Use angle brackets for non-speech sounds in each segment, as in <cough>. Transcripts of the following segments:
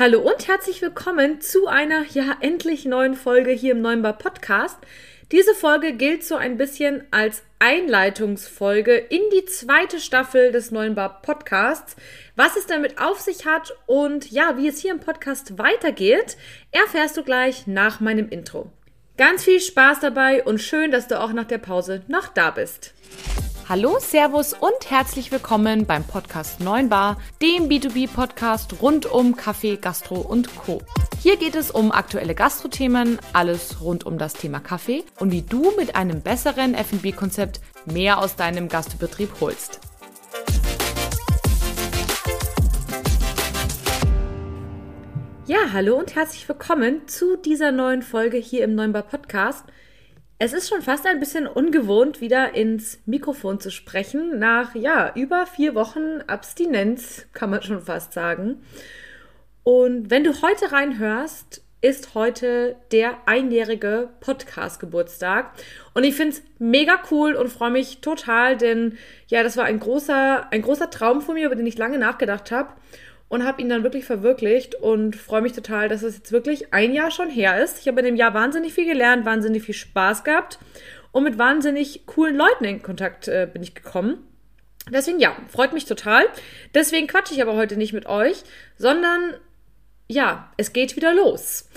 Hallo und herzlich willkommen zu einer ja endlich neuen Folge hier im Neuen Bar Podcast. Diese Folge gilt so ein bisschen als Einleitungsfolge in die zweite Staffel des Neuen Bar Podcasts. Was es damit auf sich hat und ja, wie es hier im Podcast weitergeht, erfährst du gleich nach meinem Intro. Ganz viel Spaß dabei und schön, dass du auch nach der Pause noch da bist. Hallo, Servus und herzlich willkommen beim Podcast 9 Bar, dem B2B-Podcast rund um Kaffee, Gastro und Co. Hier geht es um aktuelle Gastrothemen, alles rund um das Thema Kaffee und wie du mit einem besseren F&B-Konzept mehr aus deinem Gastbetrieb holst. Ja, hallo und herzlich willkommen zu dieser neuen Folge hier im 9 Bar Podcast – es ist schon fast ein bisschen ungewohnt, wieder ins Mikrofon zu sprechen. Nach, ja, über vier Wochen Abstinenz, kann man schon fast sagen. Und wenn du heute reinhörst, ist heute der einjährige Podcast-Geburtstag. Und ich finde es mega cool und freue mich total, denn ja, das war ein großer, ein großer Traum von mir, über den ich lange nachgedacht habe und habe ihn dann wirklich verwirklicht und freue mich total, dass es jetzt wirklich ein Jahr schon her ist. Ich habe in dem Jahr wahnsinnig viel gelernt, wahnsinnig viel Spaß gehabt und mit wahnsinnig coolen Leuten in Kontakt äh, bin ich gekommen. Deswegen ja, freut mich total. Deswegen quatsche ich aber heute nicht mit euch, sondern ja, es geht wieder los.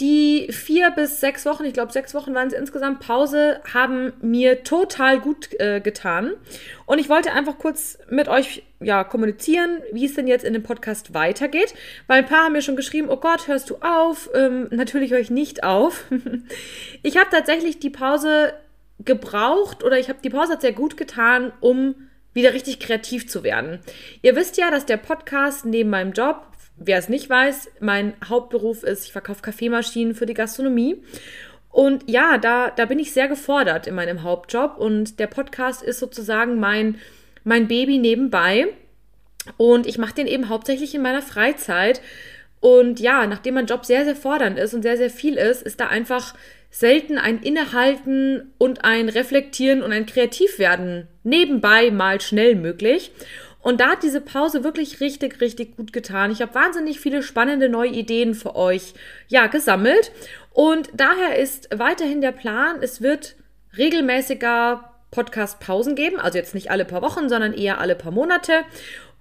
Die vier bis sechs Wochen, ich glaube sechs Wochen waren es insgesamt, Pause, haben mir total gut äh, getan. Und ich wollte einfach kurz mit euch ja, kommunizieren, wie es denn jetzt in dem Podcast weitergeht. Weil ein paar haben mir schon geschrieben, oh Gott, hörst du auf? Ähm, natürlich höre ich nicht auf. <laughs> ich habe tatsächlich die Pause gebraucht oder ich habe die Pause hat sehr gut getan, um wieder richtig kreativ zu werden. Ihr wisst ja, dass der Podcast neben meinem Job wer es nicht weiß, mein Hauptberuf ist, ich verkaufe Kaffeemaschinen für die Gastronomie. Und ja, da, da bin ich sehr gefordert in meinem Hauptjob und der Podcast ist sozusagen mein, mein Baby nebenbei. Und ich mache den eben hauptsächlich in meiner Freizeit. Und ja, nachdem mein Job sehr, sehr fordernd ist und sehr, sehr viel ist, ist da einfach selten ein Innehalten und ein Reflektieren und ein Kreativwerden nebenbei mal schnell möglich. Und da hat diese Pause wirklich richtig, richtig gut getan. Ich habe wahnsinnig viele spannende neue Ideen für euch, ja, gesammelt. Und daher ist weiterhin der Plan, es wird regelmäßiger Podcast-Pausen geben. Also jetzt nicht alle paar Wochen, sondern eher alle paar Monate.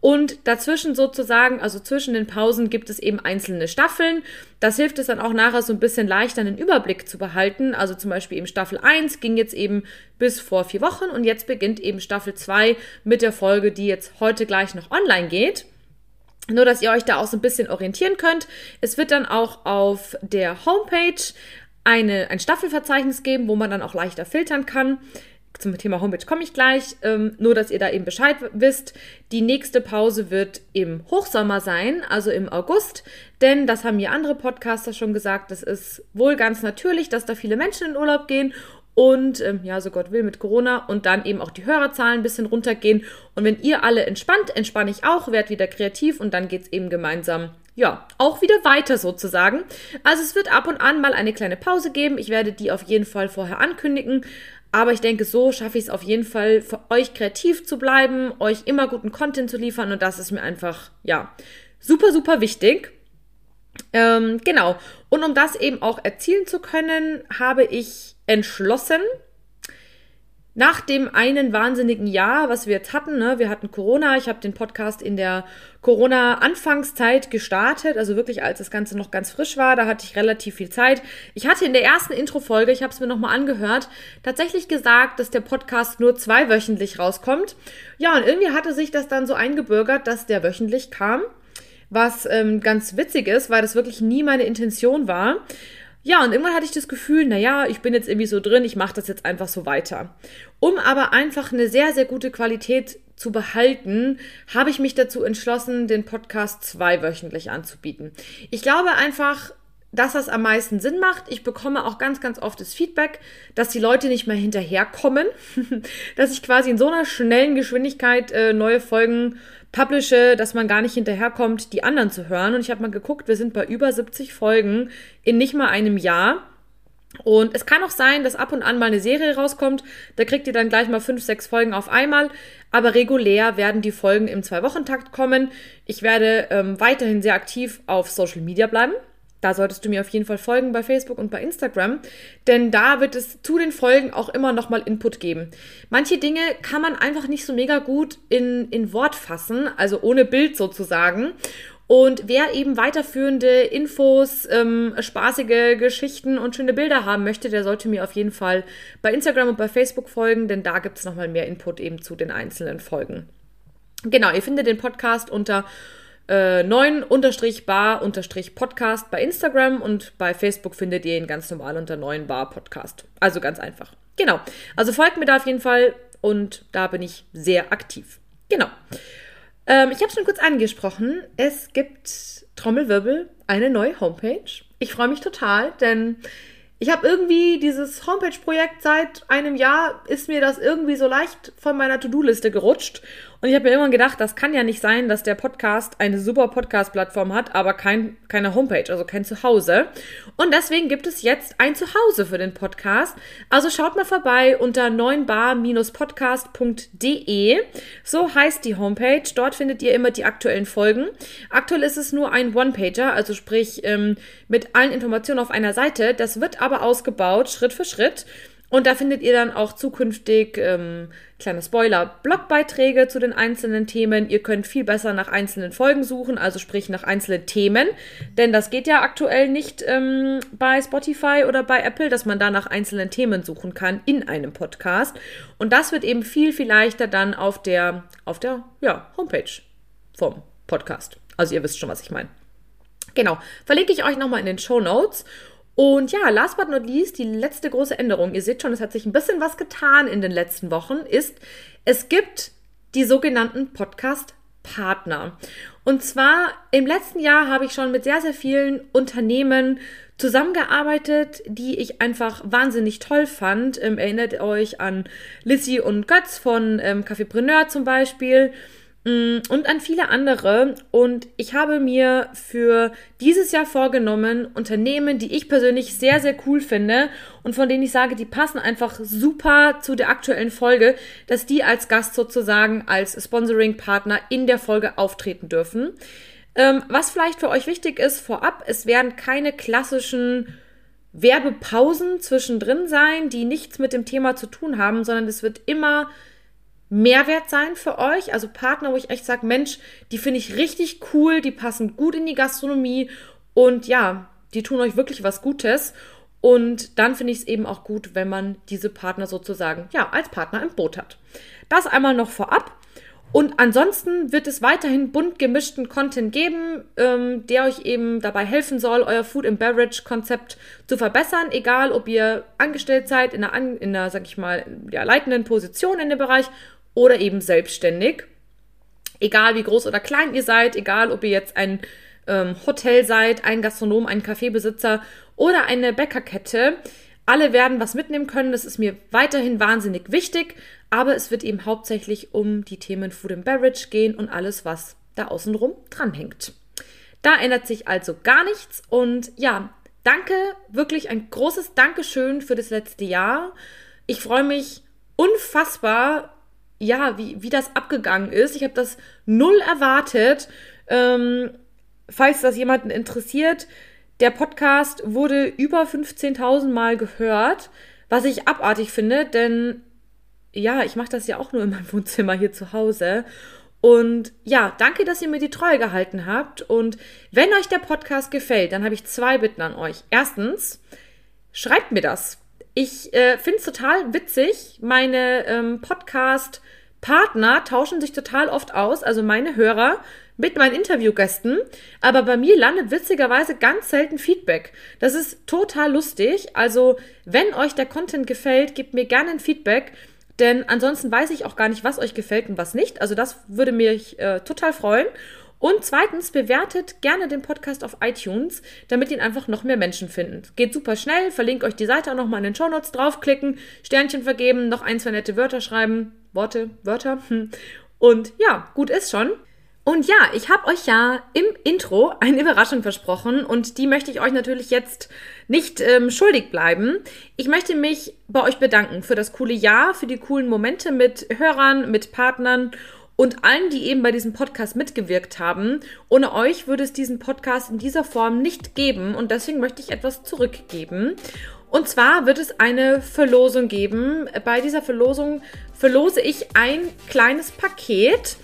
Und dazwischen sozusagen, also zwischen den Pausen gibt es eben einzelne Staffeln. Das hilft es dann auch nachher so ein bisschen leichter einen Überblick zu behalten. Also zum Beispiel eben Staffel 1 ging jetzt eben bis vor vier Wochen und jetzt beginnt eben Staffel 2 mit der Folge, die jetzt heute gleich noch online geht. Nur, dass ihr euch da auch so ein bisschen orientieren könnt. Es wird dann auch auf der Homepage eine, ein Staffelverzeichnis geben, wo man dann auch leichter filtern kann zum Thema Homepage komme ich gleich. Ähm, nur, dass ihr da eben Bescheid wisst. Die nächste Pause wird im Hochsommer sein, also im August. Denn das haben mir andere Podcaster schon gesagt. Das ist wohl ganz natürlich, dass da viele Menschen in Urlaub gehen. Und ähm, ja, so Gott will mit Corona und dann eben auch die Hörerzahlen ein bisschen runtergehen. Und wenn ihr alle entspannt, entspanne ich auch, werd wieder kreativ und dann geht es eben gemeinsam ja, auch wieder weiter sozusagen. Also es wird ab und an mal eine kleine Pause geben. Ich werde die auf jeden Fall vorher ankündigen. Aber ich denke, so schaffe ich es auf jeden Fall, für euch kreativ zu bleiben, euch immer guten Content zu liefern und das ist mir einfach, ja, super, super wichtig. Ähm, genau. Und um das eben auch erzielen zu können, habe ich entschlossen, nach dem einen wahnsinnigen Jahr, was wir jetzt hatten, ne, wir hatten Corona, ich habe den Podcast in der Corona-Anfangszeit gestartet, also wirklich als das Ganze noch ganz frisch war, da hatte ich relativ viel Zeit. Ich hatte in der ersten Intro-Folge, ich habe es mir nochmal angehört, tatsächlich gesagt, dass der Podcast nur zweiwöchentlich rauskommt. Ja, und irgendwie hatte sich das dann so eingebürgert, dass der wöchentlich kam, was ähm, ganz witzig ist, weil das wirklich nie meine Intention war. Ja, und irgendwann hatte ich das Gefühl, naja, ich bin jetzt irgendwie so drin, ich mache das jetzt einfach so weiter. Um aber einfach eine sehr, sehr gute Qualität zu behalten, habe ich mich dazu entschlossen, den Podcast zweiwöchentlich anzubieten. Ich glaube einfach, dass das am meisten Sinn macht. Ich bekomme auch ganz, ganz oft das Feedback, dass die Leute nicht mehr hinterherkommen, <laughs> dass ich quasi in so einer schnellen Geschwindigkeit äh, neue Folgen publishe, dass man gar nicht hinterherkommt, die anderen zu hören. Und ich habe mal geguckt, wir sind bei über 70 Folgen in nicht mal einem Jahr. Und es kann auch sein, dass ab und an mal eine Serie rauskommt. Da kriegt ihr dann gleich mal fünf, sechs Folgen auf einmal. Aber regulär werden die Folgen im Zwei-Wochen-Takt kommen. Ich werde ähm, weiterhin sehr aktiv auf Social Media bleiben. Da solltest du mir auf jeden Fall folgen bei Facebook und bei Instagram, denn da wird es zu den Folgen auch immer nochmal Input geben. Manche Dinge kann man einfach nicht so mega gut in, in Wort fassen, also ohne Bild sozusagen. Und wer eben weiterführende Infos, ähm, spaßige Geschichten und schöne Bilder haben möchte, der sollte mir auf jeden Fall bei Instagram und bei Facebook folgen, denn da gibt es nochmal mehr Input eben zu den einzelnen Folgen. Genau, ihr findet den Podcast unter äh, 9-bar-podcast bei Instagram und bei Facebook findet ihr ihn ganz normal unter 9-bar-podcast. Also ganz einfach. Genau. Also folgt mir da auf jeden Fall und da bin ich sehr aktiv. Genau. Ähm, ich habe schon kurz angesprochen. Es gibt Trommelwirbel, eine neue Homepage. Ich freue mich total, denn ich habe irgendwie dieses Homepage-Projekt seit einem Jahr, ist mir das irgendwie so leicht von meiner To-Do-Liste gerutscht. Und ich habe mir irgendwann gedacht, das kann ja nicht sein, dass der Podcast eine super Podcast-Plattform hat, aber kein, keine Homepage, also kein Zuhause. Und deswegen gibt es jetzt ein Zuhause für den Podcast. Also schaut mal vorbei unter 9bar-podcast.de. So heißt die Homepage. Dort findet ihr immer die aktuellen Folgen. Aktuell ist es nur ein One-Pager, also sprich ähm, mit allen Informationen auf einer Seite. Das wird aber ausgebaut, Schritt für Schritt. Und da findet ihr dann auch zukünftig, ähm, kleine Spoiler, Blogbeiträge zu den einzelnen Themen. Ihr könnt viel besser nach einzelnen Folgen suchen, also sprich nach einzelnen Themen. Denn das geht ja aktuell nicht ähm, bei Spotify oder bei Apple, dass man da nach einzelnen Themen suchen kann in einem Podcast. Und das wird eben viel, viel leichter dann auf der, auf der ja, Homepage vom Podcast. Also ihr wisst schon, was ich meine. Genau. Verlinke ich euch nochmal in den Show Notes. Und ja, last but not least, die letzte große Änderung, ihr seht schon, es hat sich ein bisschen was getan in den letzten Wochen, ist, es gibt die sogenannten Podcast-Partner. Und zwar im letzten Jahr habe ich schon mit sehr, sehr vielen Unternehmen zusammengearbeitet, die ich einfach wahnsinnig toll fand. Ähm, erinnert euch an Lissy und Götz von ähm, Cafépreneur zum Beispiel. Mm, und an viele andere. Und ich habe mir für dieses Jahr vorgenommen, Unternehmen, die ich persönlich sehr, sehr cool finde und von denen ich sage, die passen einfach super zu der aktuellen Folge, dass die als Gast sozusagen als Sponsoring-Partner in der Folge auftreten dürfen. Ähm, was vielleicht für euch wichtig ist vorab, es werden keine klassischen Werbepausen zwischendrin sein, die nichts mit dem Thema zu tun haben, sondern es wird immer Mehrwert sein für euch. Also Partner, wo ich echt sage, Mensch, die finde ich richtig cool, die passen gut in die Gastronomie und ja, die tun euch wirklich was Gutes. Und dann finde ich es eben auch gut, wenn man diese Partner sozusagen, ja, als Partner im Boot hat. Das einmal noch vorab. Und ansonsten wird es weiterhin bunt gemischten Content geben, ähm, der euch eben dabei helfen soll, euer Food and Beverage Konzept zu verbessern, egal ob ihr angestellt seid in einer, in einer sag ich mal, ja, leitenden Position in dem Bereich oder eben selbstständig. Egal wie groß oder klein ihr seid, egal ob ihr jetzt ein ähm, Hotel seid, ein Gastronom, ein Kaffeebesitzer oder eine Bäckerkette. Alle werden was mitnehmen können. Das ist mir weiterhin wahnsinnig wichtig. Aber es wird eben hauptsächlich um die Themen Food and Beverage gehen und alles, was da außenrum dranhängt. Da ändert sich also gar nichts. Und ja, danke, wirklich ein großes Dankeschön für das letzte Jahr. Ich freue mich unfassbar ja, wie, wie das abgegangen ist. Ich habe das null erwartet. Ähm, falls das jemanden interessiert, der Podcast wurde über 15.000 Mal gehört, was ich abartig finde, denn ja, ich mache das ja auch nur in meinem <laughs> Wohnzimmer hier zu Hause. Und ja, danke, dass ihr mir die Treue gehalten habt. Und wenn euch der Podcast gefällt, dann habe ich zwei Bitten an euch. Erstens, schreibt mir das. Ich äh, finde es total witzig. Meine ähm, Podcast-Partner tauschen sich total oft aus, also meine Hörer mit meinen Interviewgästen. Aber bei mir landet witzigerweise ganz selten Feedback. Das ist total lustig. Also, wenn euch der Content gefällt, gebt mir gerne ein Feedback. Denn ansonsten weiß ich auch gar nicht, was euch gefällt und was nicht. Also das würde mich äh, total freuen. Und zweitens, bewertet gerne den Podcast auf iTunes, damit ihn einfach noch mehr Menschen finden. Geht super schnell, verlinke euch die Seite auch nochmal in den Show Notes draufklicken, Sternchen vergeben, noch ein, zwei nette Wörter schreiben. Worte, Wörter. <laughs> Und ja, gut ist schon. Und ja, ich habe euch ja im Intro eine Überraschung versprochen und die möchte ich euch natürlich jetzt nicht ähm, schuldig bleiben. Ich möchte mich bei euch bedanken für das coole Jahr, für die coolen Momente mit Hörern, mit Partnern und allen, die eben bei diesem Podcast mitgewirkt haben. Ohne euch würde es diesen Podcast in dieser Form nicht geben und deswegen möchte ich etwas zurückgeben. Und zwar wird es eine Verlosung geben. Bei dieser Verlosung verlose ich ein kleines Paket.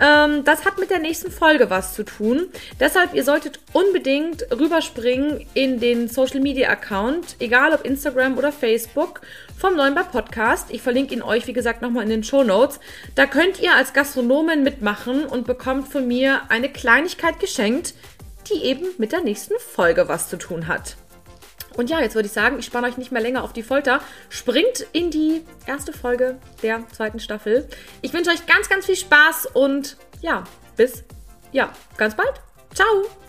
Ähm, das hat mit der nächsten Folge was zu tun. Deshalb, ihr solltet unbedingt rüberspringen in den Social Media Account, egal ob Instagram oder Facebook, vom Neunbar Podcast. Ich verlinke ihn euch, wie gesagt, nochmal in den Show Notes. Da könnt ihr als Gastronomen mitmachen und bekommt von mir eine Kleinigkeit geschenkt, die eben mit der nächsten Folge was zu tun hat. Und ja, jetzt würde ich sagen, ich spanne euch nicht mehr länger auf die Folter. Springt in die erste Folge der zweiten Staffel. Ich wünsche euch ganz, ganz viel Spaß und ja, bis ja, ganz bald. Ciao!